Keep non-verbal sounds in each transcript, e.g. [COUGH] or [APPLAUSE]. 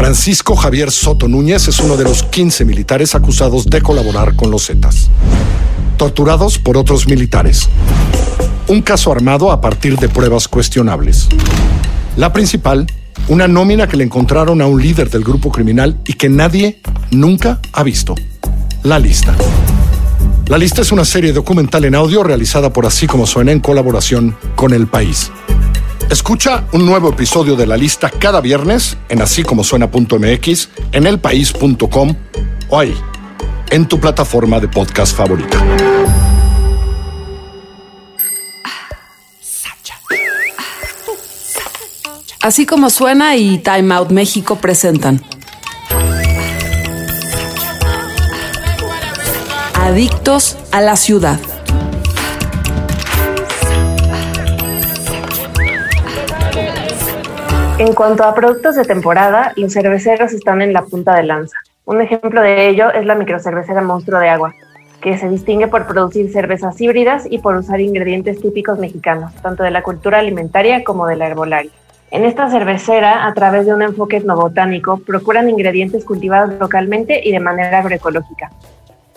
Francisco Javier Soto Núñez es uno de los 15 militares acusados de colaborar con los Zetas. Torturados por otros militares. Un caso armado a partir de pruebas cuestionables. La principal, una nómina que le encontraron a un líder del grupo criminal y que nadie nunca ha visto. La lista. La lista es una serie documental en audio realizada por Así como suena en colaboración con El País. Escucha un nuevo episodio de la lista cada viernes en así suena.mx, en elpaís.com o ahí, en tu plataforma de podcast favorita. Así como suena y Time Out México presentan. Adictos a la ciudad. En cuanto a productos de temporada, los cerveceros están en la punta de lanza. Un ejemplo de ello es la microcervecera Monstruo de Agua, que se distingue por producir cervezas híbridas y por usar ingredientes típicos mexicanos, tanto de la cultura alimentaria como de la herbolaria. En esta cervecera, a través de un enfoque etnobotánico, procuran ingredientes cultivados localmente y de manera agroecológica.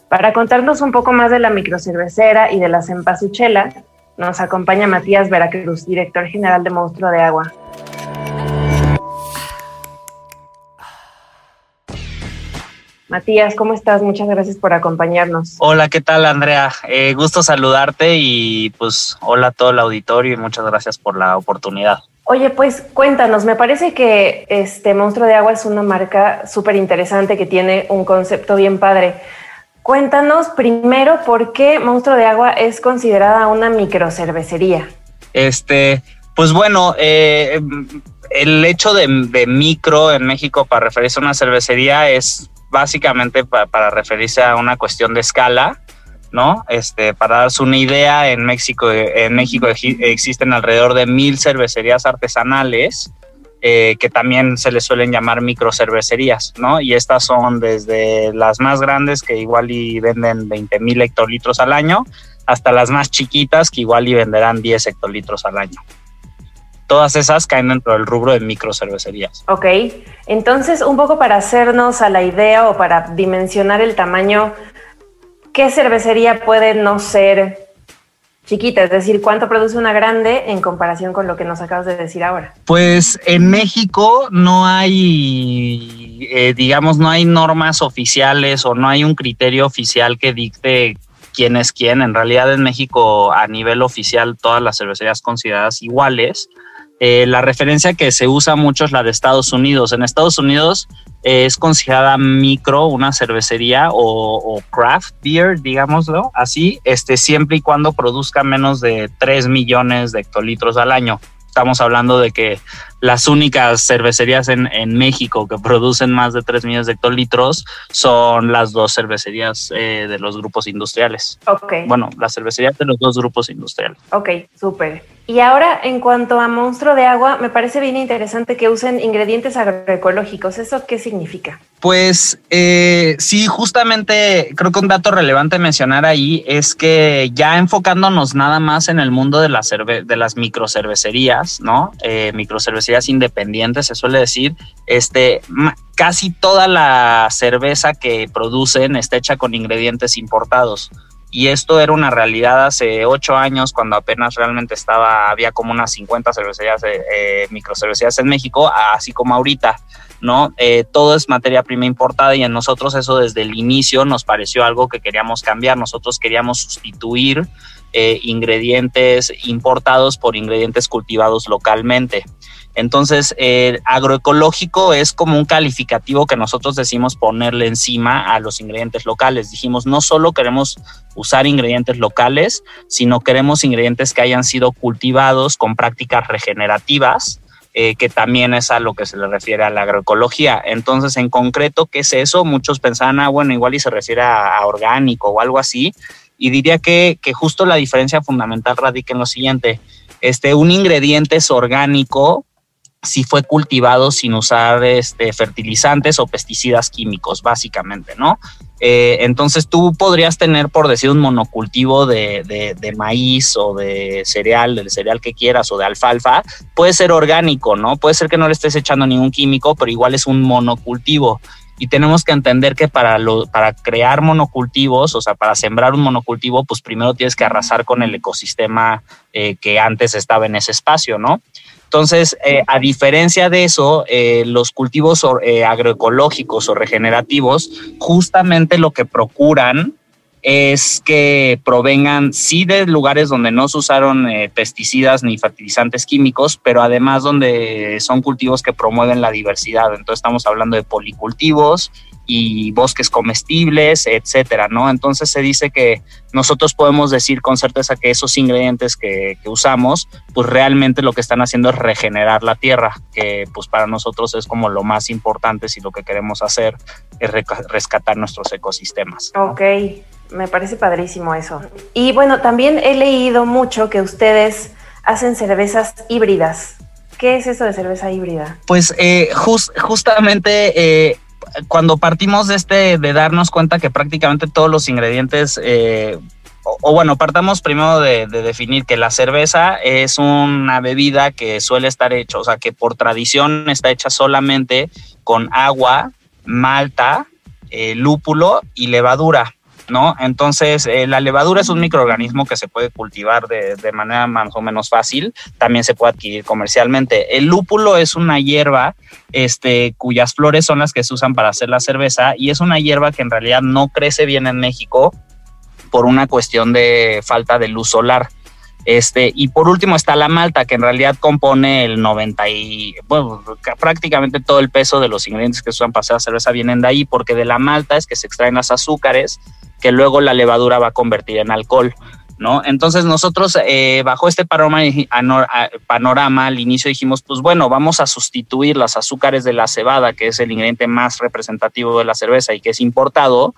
Para contarnos un poco más de la microcervecera y de la cempasúchela, nos acompaña Matías Veracruz, director general de Monstruo de Agua. Matías, ¿cómo estás? Muchas gracias por acompañarnos. Hola, ¿qué tal, Andrea? Eh, gusto saludarte y pues hola a todo el auditorio y muchas gracias por la oportunidad. Oye, pues cuéntanos, me parece que este Monstruo de Agua es una marca súper interesante que tiene un concepto bien padre. Cuéntanos primero por qué Monstruo de Agua es considerada una microcervecería. Este, pues bueno, eh, el hecho de, de, micro en México para referirse a una cervecería es básicamente para referirse a una cuestión de escala, ¿no? Este, para darse una idea, en México, en México existen alrededor de mil cervecerías artesanales eh, que también se les suelen llamar microcervecerías, ¿no? Y estas son desde las más grandes que igual y venden 20 mil hectolitros al año hasta las más chiquitas que igual y venderán 10 hectolitros al año todas esas caen dentro del rubro de microcervecerías. Ok, entonces un poco para hacernos a la idea o para dimensionar el tamaño, ¿qué cervecería puede no ser chiquita? Es decir, ¿cuánto produce una grande en comparación con lo que nos acabas de decir ahora? Pues en México no hay, eh, digamos, no hay normas oficiales o no hay un criterio oficial que dicte quién es quién. En realidad en México a nivel oficial todas las cervecerías consideradas iguales. Eh, la referencia que se usa mucho es la de Estados Unidos. En Estados Unidos eh, es considerada micro una cervecería o, craft beer, digámoslo así, este, siempre y cuando produzca menos de 3 millones de hectolitros al año. Estamos hablando de que las únicas cervecerías en, México que producen más de 3 millones de hectolitros son las dos cervecerías eh, de los grupos industriales. Ok. Bueno, las cervecerías de los dos grupos industriales. Ok, súper. Y ahora, en cuanto a monstruo de agua, me parece bien interesante que usen ingredientes agroecológicos. ¿Eso qué significa? Pues eh, sí, justamente creo que un dato relevante mencionar ahí es que ya enfocándonos nada más en el mundo de, la de las microcervecerías, ¿no? Eh, microcervecerías independientes, se suele decir, este, casi toda la cerveza que producen está hecha con ingredientes importados. Y esto era una realidad hace ocho años, cuando apenas realmente estaba, había como unas 50 cervecerías, eh, eh, microcervecerías en México, así como ahorita. ¿no? Eh, todo es materia prima importada y en nosotros eso desde el inicio nos pareció algo que queríamos cambiar. Nosotros queríamos sustituir ingredientes importados por ingredientes cultivados localmente. Entonces, agroecológico es como un calificativo que nosotros decimos ponerle encima a los ingredientes locales. Dijimos, no solo queremos usar ingredientes locales, sino queremos ingredientes que hayan sido cultivados con prácticas regenerativas, eh, que también es a lo que se le refiere a la agroecología. Entonces, en concreto, ¿qué es eso? Muchos pensaban, ah, bueno, igual y se refiere a, orgánico o algo así. Y diría que, que justo la diferencia fundamental radica en lo siguiente. Este, un ingrediente es orgánico si fue cultivado sin usar este, fertilizantes o pesticidas químicos, básicamente, ¿no? Eh, entonces tú podrías tener, por decir, un monocultivo de, de, maíz o de cereal, del cereal que quieras o de alfalfa, puede ser orgánico, ¿no? Puede ser que no le estés echando ningún químico, pero igual es un monocultivo y tenemos que entender que para, para crear monocultivos, o sea, para sembrar un monocultivo, pues primero tienes que arrasar con el ecosistema eh, que antes estaba en ese espacio, ¿no? Entonces, eh, a diferencia de eso, eh, los cultivos agroecológicos o regenerativos, justamente lo que procuran es que provengan sí de lugares donde no se usaron eh, pesticidas ni fertilizantes químicos, pero además donde son cultivos que promueven la diversidad. Entonces estamos hablando de policultivos y bosques comestibles, etcétera, ¿no? Entonces se dice que nosotros podemos decir con certeza que esos ingredientes que, usamos, pues realmente lo que están haciendo es regenerar la tierra, que pues para nosotros es como lo más importante si lo que queremos hacer es rescatar nuestros ecosistemas. Ok, me parece padrísimo eso. Y bueno, también he leído mucho que ustedes hacen cervezas híbridas. ¿Qué es eso de cerveza híbrida? Pues eh, justamente eh, cuando partimos de este, de darnos cuenta que prácticamente todos los ingredientes, eh, o, bueno, partamos primero de, de, definir que la cerveza es una bebida que suele estar hecha, o sea, que por tradición está hecha solamente con agua, malta, lúpulo y levadura. ¿No? Entonces, eh, la levadura es un microorganismo que se puede cultivar de, de, manera más o menos fácil, también se puede adquirir comercialmente. El lúpulo es una hierba este, cuyas flores son las que se usan para hacer la cerveza y es una hierba que en realidad no crece bien en México por una cuestión de falta de luz solar. Este, y por último está la malta, que en realidad compone el 90 y, prácticamente todo el peso de los ingredientes que usan para hacer cerveza vienen de ahí, porque de la malta es que se extraen las azúcares que luego la levadura va a convertir en alcohol. ¿No? Entonces nosotros eh, bajo este panorama, panorama al inicio dijimos, pues bueno, vamos a sustituir las azúcares de la cebada, que es el ingrediente más representativo de la cerveza y que es importado,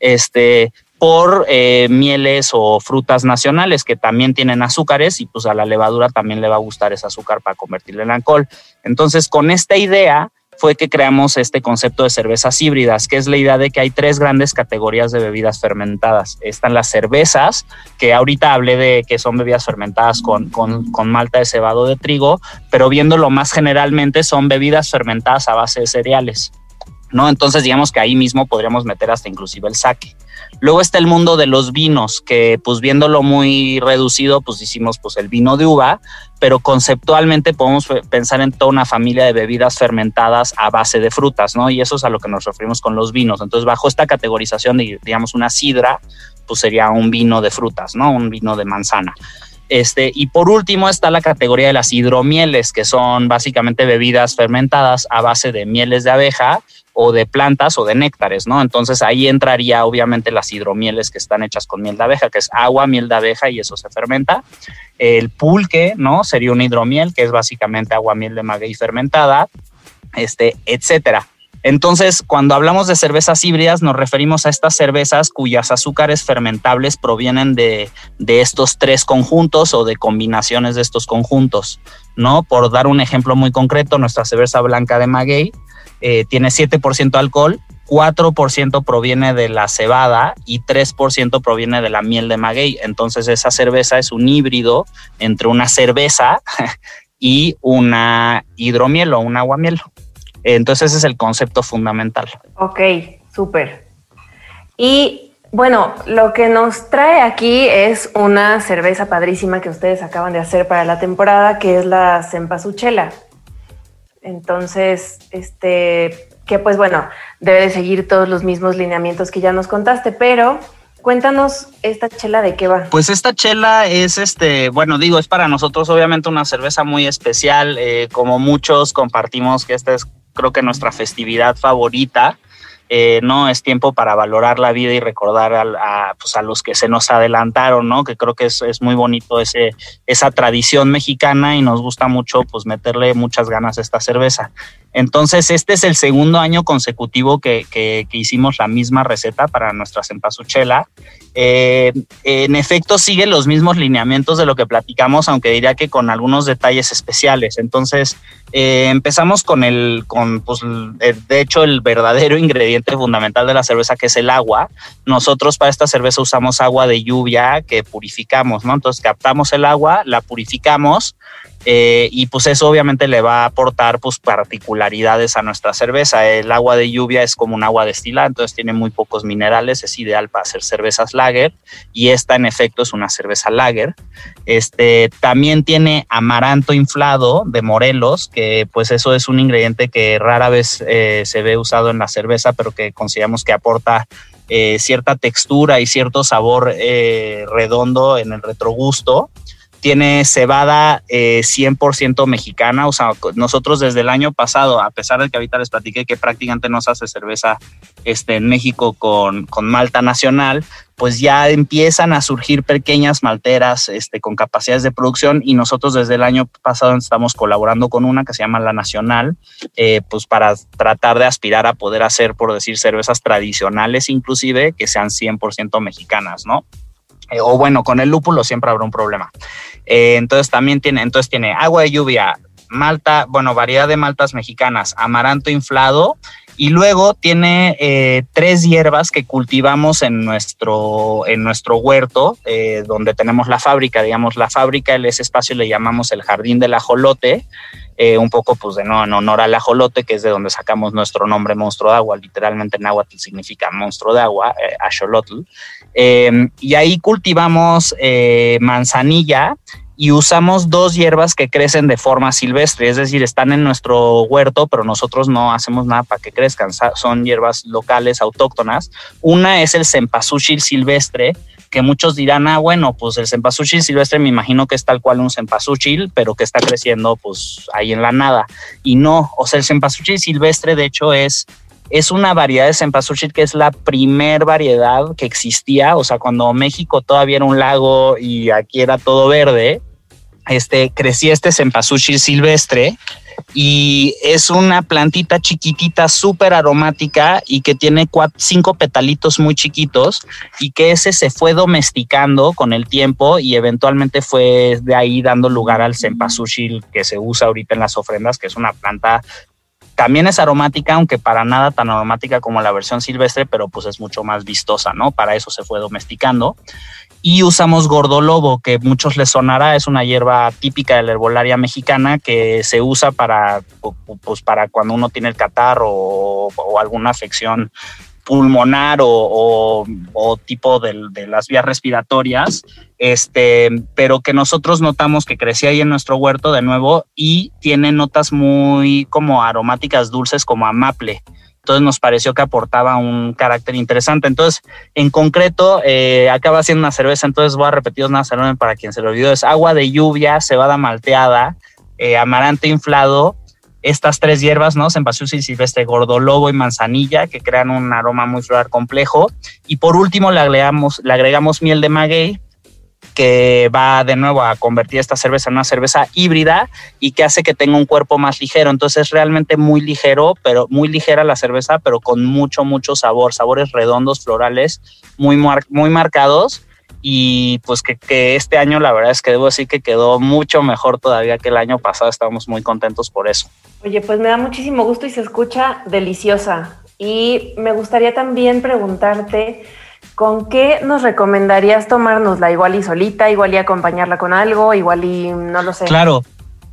este, por eh, mieles o frutas nacionales que también tienen azúcares y pues a la levadura también le va a gustar ese azúcar para convertirlo en alcohol. Entonces con esta idea fue que creamos este concepto de cervezas híbridas, que es la idea de que hay tres grandes categorías de bebidas fermentadas. Están las cervezas, que ahorita hablé de que son bebidas fermentadas con, con, malta de cebado de trigo, pero viéndolo más generalmente son bebidas fermentadas a base de cereales. ¿No? Entonces digamos que ahí mismo podríamos meter hasta inclusive el saque. Luego está el mundo de los vinos, que pues viéndolo muy reducido, pues hicimos pues el vino de uva, pero conceptualmente podemos pensar en toda una familia de bebidas fermentadas a base de frutas, ¿no? Y eso es a lo que nos referimos con los vinos. Entonces, bajo esta categorización de, digamos, una sidra, pues sería un vino de frutas, ¿no? Un vino de manzana. Este, y por último está la categoría de las hidromieles, que son básicamente bebidas fermentadas a base de mieles de abeja o de plantas o de néctares, ¿no? Entonces ahí entraría obviamente las hidromieles que están hechas con miel de abeja, que es agua, miel de abeja y eso se fermenta. El pulque, ¿no? Sería una hidromiel, que es básicamente agua, miel de maguey fermentada, este, etcétera. Entonces, cuando hablamos de cervezas híbridas, nos referimos a estas cervezas cuyas azúcares fermentables provienen de, de, estos tres conjuntos o de combinaciones de estos conjuntos, ¿no? Por dar un ejemplo muy concreto, nuestra cerveza blanca de maguey eh, tiene 7% alcohol, 4% proviene de la cebada y 3% proviene de la miel de maguey. Entonces esa cerveza es un híbrido entre una cerveza [LAUGHS] y una hidromiel o un aguamiel. Entonces ese es el concepto fundamental. Ok, súper. Y bueno, lo que nos trae aquí es una cerveza padrísima que ustedes acaban de hacer para la temporada, que es la Cempasúchela. Entonces, este, que pues bueno, debe de seguir todos los mismos lineamientos que ya nos contaste, pero cuéntanos esta chela de qué va. Pues esta chela es este, bueno, digo, es para nosotros obviamente una cerveza muy especial, eh, como muchos compartimos que esta es creo que nuestra festividad favorita. Eh, no es tiempo para valorar la vida y recordar a, pues a, los que se nos adelantaron, ¿no? Que creo que es, es, muy bonito ese, esa tradición mexicana y nos gusta mucho pues meterle muchas ganas a esta cerveza. Entonces, este es el segundo año consecutivo que, que, hicimos la misma receta para nuestra cempasúchela. Eh, en efecto, sigue los mismos lineamientos de lo que platicamos, aunque diría que con algunos detalles especiales. Entonces, eh, empezamos con el, con, pues, de hecho, el verdadero ingrediente fundamental de la cerveza, que es el agua. Nosotros para esta cerveza usamos agua de lluvia que purificamos, ¿no? Entonces, captamos el agua, la purificamos eh, y pues eso obviamente le va a aportar pues particularidades a nuestra cerveza. El agua de lluvia es como un agua destilada, entonces tiene muy pocos minerales, es ideal para hacer cervezas lager y esta en efecto es una cerveza lager. Este también tiene amaranto inflado de Morelos, que pues eso es un ingrediente que rara vez eh, se ve usado en la cerveza, pero que consideramos que aporta eh, cierta textura y cierto sabor redondo en el retrogusto tiene cebada 100% eh, mexicana. O sea, nosotros desde el año pasado, a pesar de que ahorita les platiqué que prácticamente no se hace cerveza este, en México con, con malta nacional, pues ya empiezan a surgir pequeñas malteras este, con capacidades de producción y nosotros desde el año pasado estamos colaborando con una que se llama La Nacional, eh, pues para tratar de aspirar a poder hacer, por decir, cervezas tradicionales inclusive que sean 100% mexicanas, ¿no? Eh, o bueno, con el lúpulo siempre habrá un problema. Eh, entonces también tiene, entonces tiene agua de lluvia, malta, bueno, variedad de maltas mexicanas, amaranto inflado y luego tiene eh, tres hierbas que cultivamos en nuestro, en nuestro huerto, donde tenemos la fábrica, digamos, la fábrica, en ese espacio le llamamos el jardín del ajolote, un poco pues de no en honor al ajolote, que es de donde sacamos nuestro nombre monstruo de agua, literalmente en agua significa monstruo de agua, eh, Em, y ahí cultivamos eh, manzanilla y usamos dos hierbas que crecen de forma silvestre, es decir, están en nuestro huerto, pero nosotros no hacemos nada para que crezcan, son hierbas locales, autóctonas. Una es el cempasúchil silvestre, que muchos dirán, ah, bueno, pues el cempasúchil silvestre me imagino que es tal cual un cempasúchil, pero que está creciendo pues ahí en la nada. Y no, o sea, el cempasúchil silvestre de hecho es es una variedad de cempasúchil que es la primer variedad que existía, o sea, cuando México todavía era un lago y aquí era todo verde, este, crecía este cempasúchil silvestre y es una plantita chiquitita, súper aromática y que tiene cinco petalitos muy chiquitos y que ese se fue domesticando con el tiempo y eventualmente fue de ahí dando lugar al cempasúchil que se usa ahorita en las ofrendas, que es una planta también es aromática, aunque para nada tan aromática como la versión silvestre, pero pues es mucho más vistosa, ¿no? Para eso se fue domesticando. Y usamos gordolobo, que muchos les sonará, es una hierba típica de la herbolaria mexicana que se usa para, pues, para cuando uno tiene el catarro o, o alguna afección pulmonar o, tipo de, las vías respiratorias, este, pero que nosotros notamos que crecía ahí en nuestro huerto de nuevo y tiene notas muy como aromáticas dulces como a maple. Entonces nos pareció que aportaba un carácter interesante. Entonces, en concreto, eh, acaba siendo una cerveza, entonces voy a repetir una cerveza para quien se lo olvidó, es agua de lluvia, cebada malteada, eh, amarante inflado, estas tres hierbas, ¿no? Cempasúchil silvestre, gordolobo y manzanilla, que crean un aroma muy floral complejo. Y por último le agregamos, le agregamos miel de maguey, que va de nuevo a convertir esta cerveza en una cerveza híbrida y que hace que tenga un cuerpo más ligero. Entonces es realmente muy ligero, pero muy ligera la cerveza, pero con mucho, mucho sabor, sabores redondos, florales, muy, muy marcados y pues que, este año la verdad es que debo decir que quedó mucho mejor todavía que el año pasado, estamos muy contentos por eso. Oye, pues me da muchísimo gusto y se escucha deliciosa. Y me gustaría también preguntarte, ¿con qué nos recomendarías tomárnosla? Igual y solita, igual y acompañarla con algo, igual y no lo sé. Claro.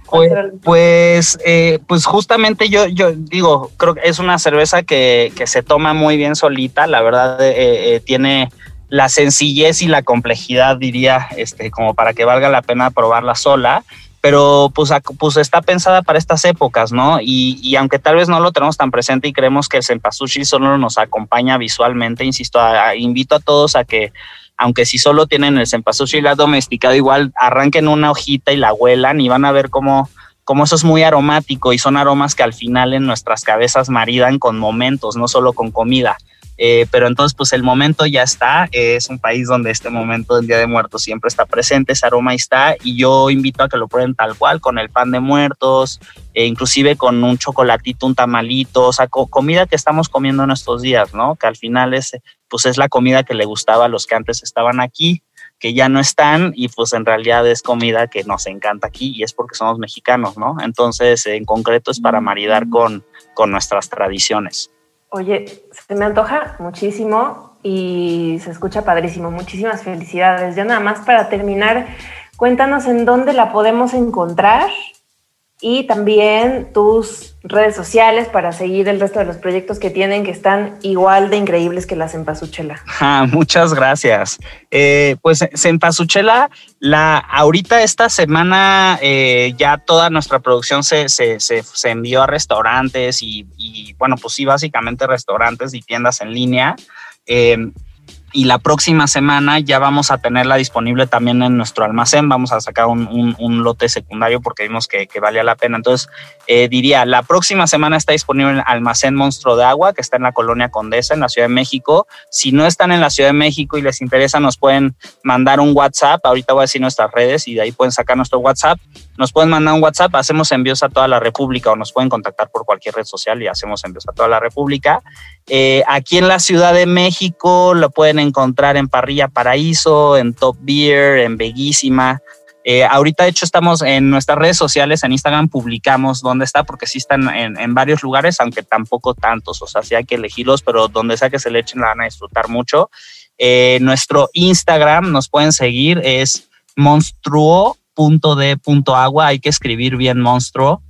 Pues, pues, eh, pues, justamente yo, yo digo, creo que es una cerveza que, se toma muy bien solita, la verdad eh, eh, tiene la sencillez y la complejidad, diría, este, como para que valga la pena probarla sola, pero pues, pues está pensada para estas épocas, ¿no? Y, aunque tal vez no lo tenemos tan presente y creemos que el Senpasushi solo nos acompaña visualmente, insisto, invito a todos a que aunque si solo tienen el Senpasushi la domesticado, igual arranquen una hojita y la huelan y van a ver cómo como eso es muy aromático y son aromas que al final en nuestras cabezas maridan con momentos, no solo con comida. Eh, pero entonces, pues el momento ya está. es un país donde este momento del Día de Muertos siempre está presente, ese aroma está. Y yo invito a que lo prueben tal cual, con el pan de muertos, e inclusive con un chocolatito, un tamalito, o sea, comida que estamos comiendo en estos días, ¿no? Que al final es, pues es la comida que le gustaba a los que antes estaban aquí que ya no están y pues en realidad es comida que nos encanta aquí y es porque somos mexicanos, ¿no? Entonces, en concreto es para maridar con, con nuestras tradiciones. Oye, se me antoja muchísimo y se escucha padrísimo. Muchísimas felicidades. Ya nada más para terminar, cuéntanos en dónde la podemos encontrar y también tus redes sociales para seguir el resto de los proyectos que tienen que están igual de increíbles que la Cempasúchela. Ah, muchas gracias. Eh, pues Cempasúchela, la, ahorita esta semana eh, ya toda nuestra producción se, se, se, envió a restaurantes y, y, bueno, pues sí, básicamente restaurantes y tiendas en línea. Eh, y la próxima semana ya vamos a tenerla disponible también en nuestro almacén. Vamos a sacar un, lote secundario porque vimos que, valía la pena. Entonces, eh, diría, la próxima semana está disponible en el almacén Monstruo de Agua, que está en la colonia Condesa, en la Ciudad de México. Si no están en la Ciudad de México y les interesa, nos pueden mandar un WhatsApp. Ahorita voy a decir nuestras redes y de ahí pueden sacar nuestro WhatsApp. Nos pueden mandar un WhatsApp, hacemos envíos a toda la República o nos pueden contactar por cualquier red social y hacemos envíos a toda la República. Eh, aquí en la Ciudad de México lo pueden encontrar en Parrilla Paraíso, en Top Beer, en Bellísima. Eh, ahorita, de hecho, estamos en nuestras redes sociales, en Instagram publicamos dónde está, porque sí están en, varios lugares, aunque tampoco tantos. O sea, sí hay que elegirlos, pero donde sea que se le echen la van a disfrutar mucho. Eh, nuestro Instagram nos pueden seguir, es monstruo punto de punto agua hay que escribir bien monstruo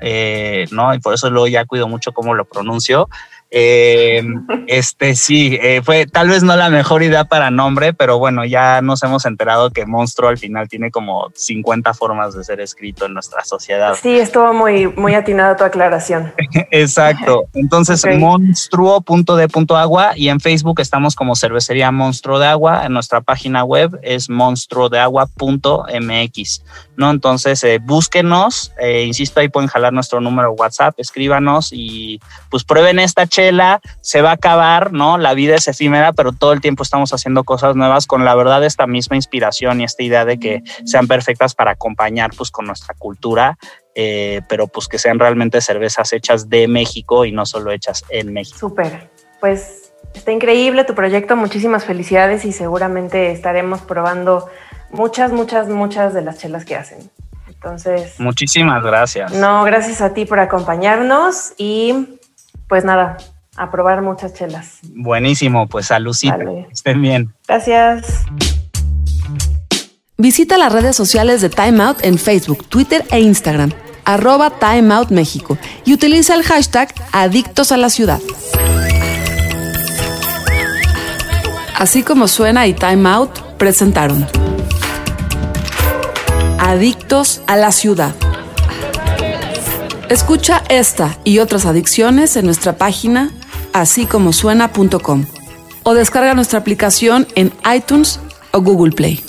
no y por eso luego ya cuido mucho cómo lo pronuncio eh, este sí, eh, fue tal vez no la mejor idea para nombre, pero bueno, ya nos hemos enterado que Monstruo al final tiene como 50 formas de ser escrito en nuestra sociedad. Sí, estuvo muy, muy atinada tu aclaración. [LAUGHS] Exacto. Entonces, okay. monstruo.de.agua y en Facebook estamos como Cervecería Monstruo de Agua. En nuestra página web es monstruodeagua.mx. ¿no? Entonces, eh, búsquenos, eh, insisto, ahí pueden jalar nuestro número WhatsApp, escríbanos y pues prueben esta chela, se va a acabar, ¿no? La vida es efímera, pero todo el tiempo estamos haciendo cosas nuevas con la verdad esta misma inspiración y esta idea de que sean perfectas para acompañar pues con nuestra cultura, eh, pero pues que sean realmente cervezas hechas de México y no solo hechas en México. Súper, pues está increíble tu proyecto, muchísimas felicidades y seguramente estaremos probando muchas, muchas, muchas de las chelas que hacen. Entonces. Muchísimas gracias. No, gracias a ti por acompañarnos y pues nada, a probar muchas chelas. Buenísimo, pues saludcita. Vale. Estén bien. Gracias. Visita las redes sociales de Time Out en Facebook, Twitter e Instagram, arroba Time Out México y utiliza el hashtag Adictos a la Ciudad. Así como suena y Time Out presentaron. Adictos a la ciudad. Escucha esta y otras adicciones en nuestra página así como suena.com o descarga nuestra aplicación en iTunes o Google Play.